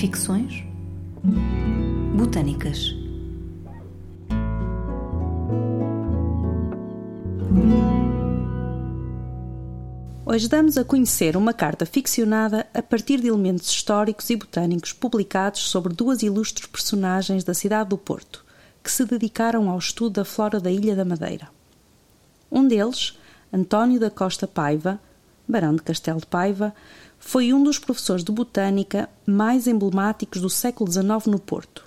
Ficções. Botânicas. Hoje damos a conhecer uma carta ficcionada a partir de elementos históricos e botânicos publicados sobre duas ilustres personagens da cidade do Porto, que se dedicaram ao estudo da flora da Ilha da Madeira. Um deles, António da Costa Paiva, Barão de Castelo de Paiva, foi um dos professores de botânica mais emblemáticos do século XIX no Porto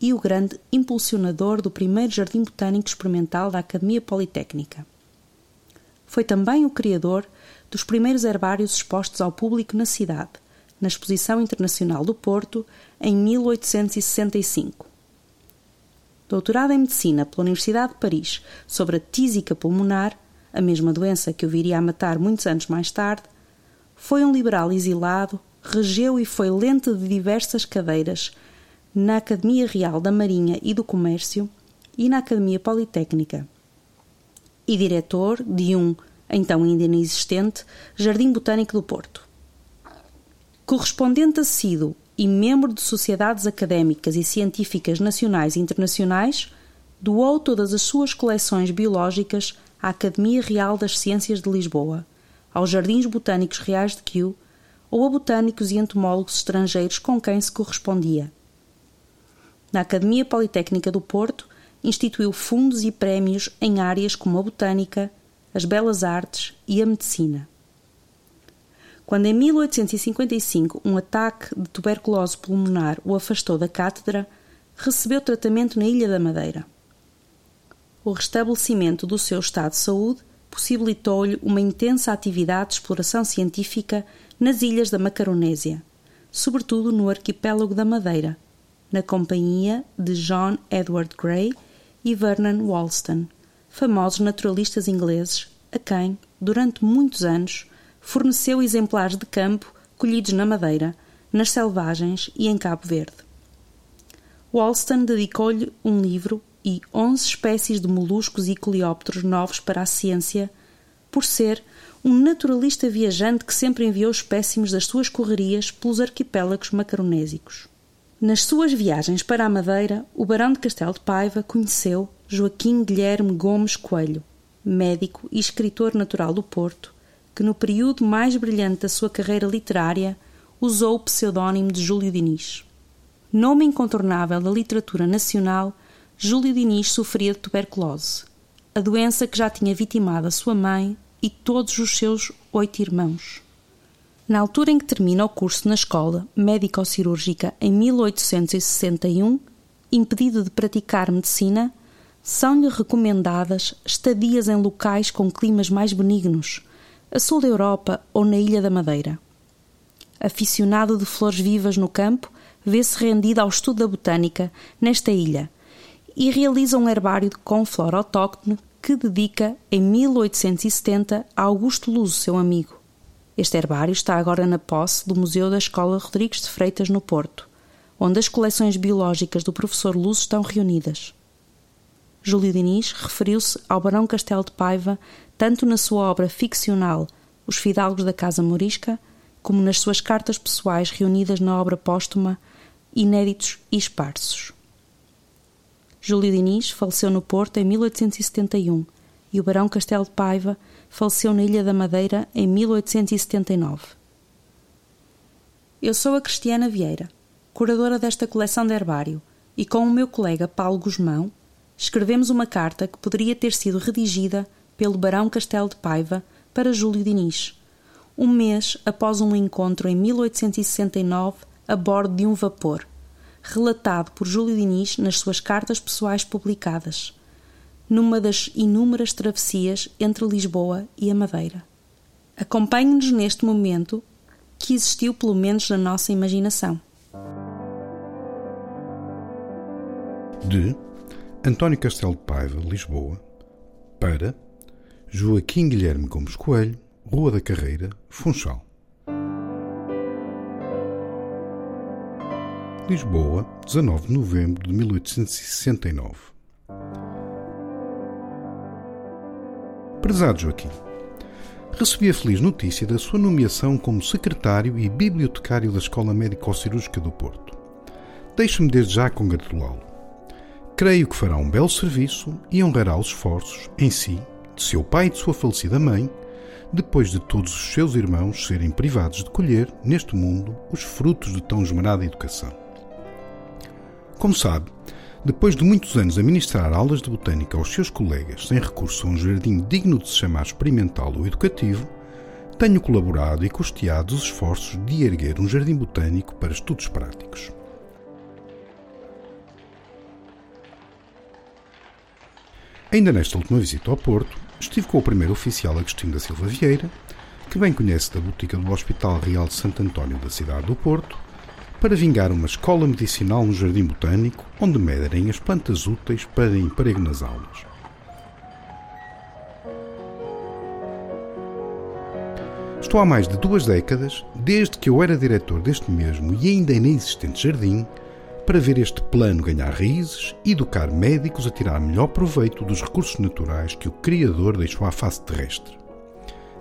e o grande impulsionador do primeiro jardim botânico experimental da Academia Politécnica. Foi também o criador dos primeiros herbários expostos ao público na cidade, na Exposição Internacional do Porto, em 1865. Doutorado em Medicina pela Universidade de Paris sobre a tísica pulmonar, a mesma doença que o viria a matar muitos anos mais tarde, foi um liberal exilado, regeu e foi lente de diversas cadeiras na Academia Real da Marinha e do Comércio e na Academia Politécnica, e diretor de um, então ainda inexistente, Jardim Botânico do Porto. Correspondente assíduo e membro de sociedades académicas e científicas nacionais e internacionais, doou todas as suas coleções biológicas à Academia Real das Ciências de Lisboa, aos Jardins Botânicos Reais de Kew ou a botânicos e entomólogos estrangeiros com quem se correspondia. Na Academia Politécnica do Porto, instituiu fundos e prémios em áreas como a botânica, as belas artes e a medicina. Quando em 1855 um ataque de tuberculose pulmonar o afastou da cátedra, recebeu tratamento na Ilha da Madeira o restabelecimento do seu estado de saúde possibilitou-lhe uma intensa atividade de exploração científica nas ilhas da Macaronésia, sobretudo no arquipélago da Madeira, na companhia de John Edward Gray e Vernon Wolston, famosos naturalistas ingleses, a quem, durante muitos anos, forneceu exemplares de campo colhidos na Madeira, nas selvagens e em Cabo Verde. Wolston dedicou-lhe um livro e 11 espécies de moluscos e coleópteros novos para a ciência, por ser um naturalista viajante que sempre enviou espécimes das suas correrias pelos arquipélagos macaronésicos. Nas suas viagens para a Madeira, o Barão de Castelo de Paiva conheceu Joaquim Guilherme Gomes Coelho, médico e escritor natural do Porto, que no período mais brilhante da sua carreira literária usou o pseudónimo de Júlio Diniz. Nome incontornável da literatura nacional Júlio Diniz sofria de tuberculose, a doença que já tinha vitimado a sua mãe e todos os seus oito irmãos. Na altura em que termina o curso na escola médico-cirúrgica em 1861, impedido de praticar medicina, são-lhe recomendadas estadias em locais com climas mais benignos, a sul da Europa ou na Ilha da Madeira. Aficionado de flores vivas no campo, vê-se rendido ao estudo da botânica nesta ilha e realiza um herbário com flora autóctone que dedica em 1870 a Augusto Luso, seu amigo. Este herbário está agora na posse do Museu da Escola Rodrigues de Freitas, no Porto, onde as coleções biológicas do professor Luso estão reunidas. Júlio Diniz referiu-se ao Barão Castelo de Paiva tanto na sua obra ficcional Os Fidalgos da Casa Morisca, como nas suas cartas pessoais reunidas na obra póstuma Inéditos e Esparsos. Júlio Diniz faleceu no Porto em 1871 e o Barão Castelo de Paiva faleceu na Ilha da Madeira em 1879. Eu sou a Cristiana Vieira, curadora desta coleção de herbário, e com o meu colega Paulo Guzmão escrevemos uma carta que poderia ter sido redigida pelo Barão Castelo de Paiva para Júlio Diniz, um mês após um encontro em 1869 a bordo de um vapor relatado por Júlio Diniz nas suas cartas pessoais publicadas, numa das inúmeras travessias entre Lisboa e a Madeira. Acompanhe-nos neste momento que existiu pelo menos na nossa imaginação. De António Castelo de Paiva, Lisboa, para Joaquim Guilherme Gomes Coelho, Rua da Carreira, Funchal. Lisboa, 19 de novembro de 1869. Prezado Joaquim, recebi a feliz notícia da sua nomeação como secretário e bibliotecário da Escola Médico-Cirúrgica do Porto. Deixe-me desde já congratulá-lo. Creio que fará um belo serviço e honrará os esforços, em si, de seu pai e de sua falecida mãe, depois de todos os seus irmãos serem privados de colher, neste mundo, os frutos de tão esmerada educação. Como sabe, depois de muitos anos a ministrar aulas de botânica aos seus colegas sem recurso a um jardim digno de se chamar experimental ou educativo, tenho colaborado e custeado os esforços de erguer um jardim botânico para estudos práticos. Ainda nesta última visita ao Porto, estive com o primeiro oficial Agostinho da Silva Vieira, que bem conhece da botica do Hospital Real de Santo António da cidade do Porto, para vingar uma escola medicinal no Jardim Botânico, onde medirem as plantas úteis para emprego nas aulas. Estou há mais de duas décadas, desde que eu era diretor deste mesmo e ainda inexistente jardim, para ver este plano ganhar raízes e educar médicos a tirar melhor proveito dos recursos naturais que o Criador deixou à face terrestre.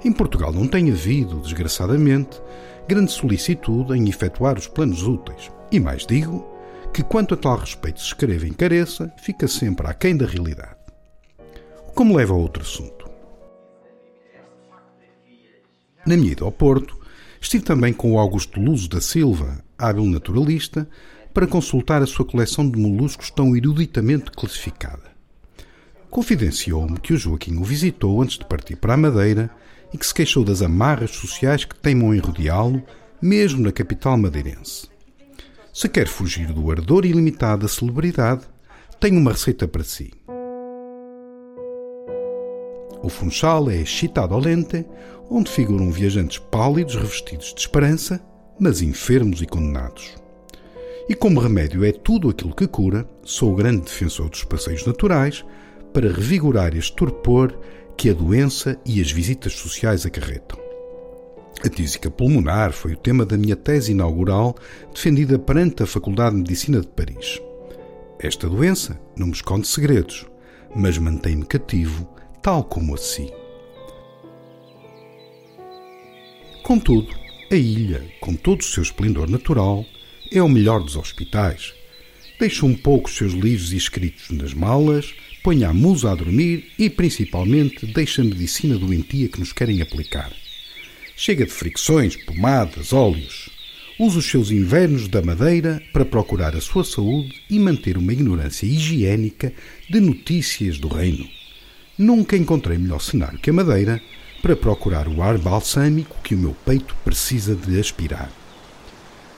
Em Portugal não tem havido, desgraçadamente, grande solicitude em efetuar os planos úteis. E mais digo que, quanto a tal respeito se escreve em careça, fica sempre aquém da realidade. O que me leva a outro assunto. Na minha ida ao Porto, estive também com o Augusto Luso da Silva, hábil naturalista, para consultar a sua coleção de moluscos tão eruditamente classificada. Confidenciou-me que o Joaquim o visitou antes de partir para a Madeira e que se queixou das amarras sociais que teimam em rodeá-lo, mesmo na capital madeirense. Se quer fugir do ardor ilimitado da celebridade, tenho uma receita para si. O Funchal é Chita Dolente, onde figuram viajantes pálidos revestidos de esperança, mas enfermos e condenados. E como remédio é tudo aquilo que cura, sou o grande defensor dos passeios naturais para revigorar este torpor que a doença e as visitas sociais acarretam. A tísica pulmonar foi o tema da minha tese inaugural, defendida perante a Faculdade de Medicina de Paris. Esta doença não me esconde segredos, mas mantém-me cativo, tal como a si. Contudo, a ilha, com todo o seu esplendor natural, é o melhor dos hospitais. Deixa um pouco os seus livros e escritos nas malas, ponha a musa a dormir e, principalmente, deixa a medicina doentia que nos querem aplicar. Chega de fricções, pomadas, óleos. Usa os seus invernos da madeira para procurar a sua saúde e manter uma ignorância higiênica de notícias do reino. Nunca encontrei melhor cenário que a madeira para procurar o ar balsâmico que o meu peito precisa de aspirar.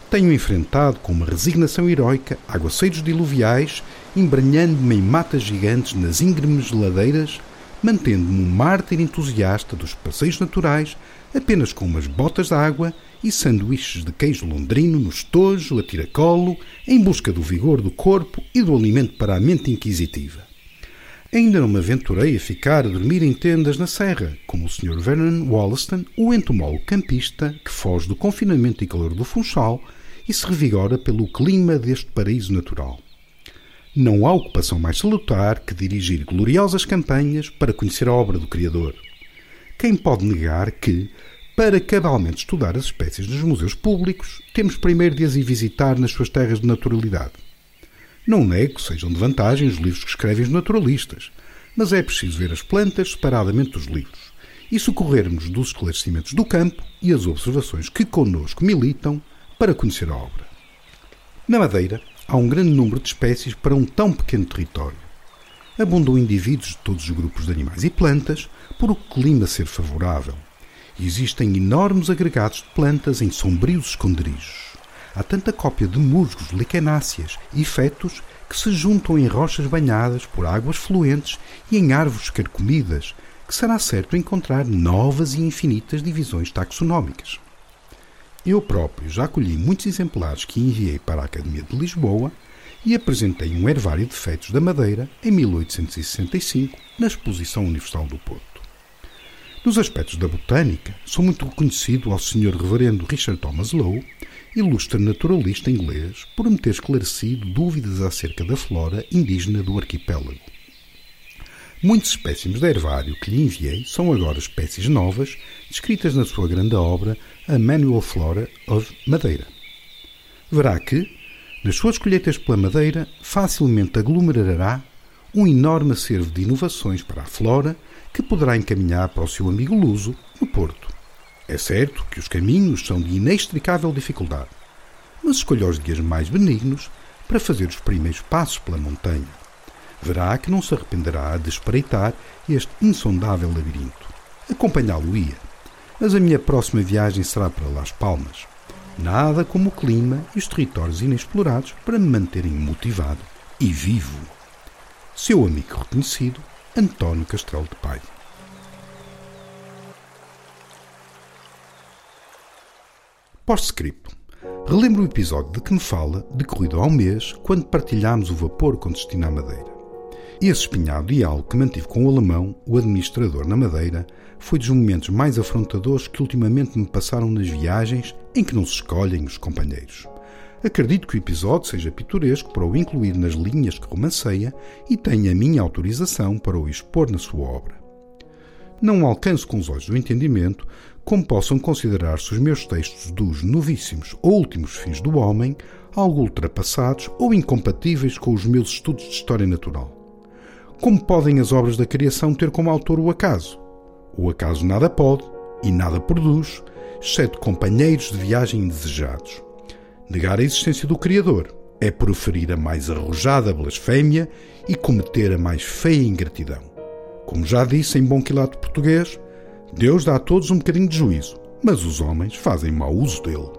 Tenho enfrentado com uma resignação heroica aguaceiros diluviais embranhando-me em matas gigantes nas íngremes ladeiras, mantendo-me um mártir entusiasta dos passeios naturais, apenas com umas botas de água e sanduíches de queijo londrino no estojo, a tiracolo, em busca do vigor do corpo e do alimento para a mente inquisitiva. Ainda não me aventurei a ficar a dormir em tendas na serra, como o Sr. Vernon Wollaston, o entomólogo campista que foge do confinamento e calor do Funchal e se revigora pelo clima deste paraíso natural. Não há ocupação mais salutar que dirigir gloriosas campanhas para conhecer a obra do Criador. Quem pode negar que, para cabalmente estudar as espécies nos museus públicos, temos primeiro de as ir visitar nas suas terras de naturalidade? Não nego sejam de vantagem os livros que escrevem os naturalistas, mas é preciso ver as plantas separadamente dos livros e socorrermos dos esclarecimentos do campo e as observações que conosco militam para conhecer a obra. Na Madeira, há um grande número de espécies para um tão pequeno território. Abundam indivíduos de todos os grupos de animais e plantas, por o clima ser favorável. E existem enormes agregados de plantas em sombrios esconderijos. Há tanta cópia de musgos, liquenáceas e fetos que se juntam em rochas banhadas por águas fluentes e em árvores carcomidas, que será certo encontrar novas e infinitas divisões taxonómicas. Eu próprio já colhi muitos exemplares que enviei para a Academia de Lisboa e apresentei um hervário de feitos da Madeira em 1865 na Exposição Universal do Porto. Nos aspectos da botânica, sou muito reconhecido ao Sr. Reverendo Richard Thomas Lowe, ilustre naturalista inglês, por me ter esclarecido dúvidas acerca da flora indígena do arquipélago. Muitos espécimes de hervário que lhe enviei são agora espécies novas, descritas na sua grande obra A Manual Flora of Madeira. Verá que, nas suas colheitas pela Madeira, facilmente aglomerará um enorme acervo de inovações para a flora que poderá encaminhar para o seu amigo Luso, no Porto. É certo que os caminhos são de inextricável dificuldade, mas escolha os dias mais benignos para fazer os primeiros passos pela montanha. Verá que não se arrependerá de espreitar este insondável labirinto. Acompanhá-lo-ia, mas a minha próxima viagem será para Las Palmas. Nada como o clima e os territórios inexplorados para me manterem motivado e vivo. Seu amigo reconhecido, António Castelo de Pai. Post-script. Relembro o episódio de que me fala, decorrido há um mês, quando partilhámos o vapor com destino à Madeira. Esse espinhado diálogo que mantive com o alemão, o administrador na Madeira, foi dos momentos mais afrontadores que ultimamente me passaram nas viagens em que não se escolhem os companheiros. Acredito que o episódio seja pitoresco para o incluir nas linhas que romanceia e tenha a minha autorização para o expor na sua obra. Não alcanço com os olhos do entendimento como possam considerar-se os meus textos dos novíssimos ou últimos fins do homem algo ultrapassados ou incompatíveis com os meus estudos de história natural. Como podem as obras da criação ter como autor o acaso? O acaso nada pode e nada produz, exceto companheiros de viagem indesejados. Negar a existência do Criador é proferir a mais arrojada blasfémia e cometer a mais feia ingratidão. Como já disse em bom quilato português, Deus dá a todos um bocadinho de juízo, mas os homens fazem mau uso dele.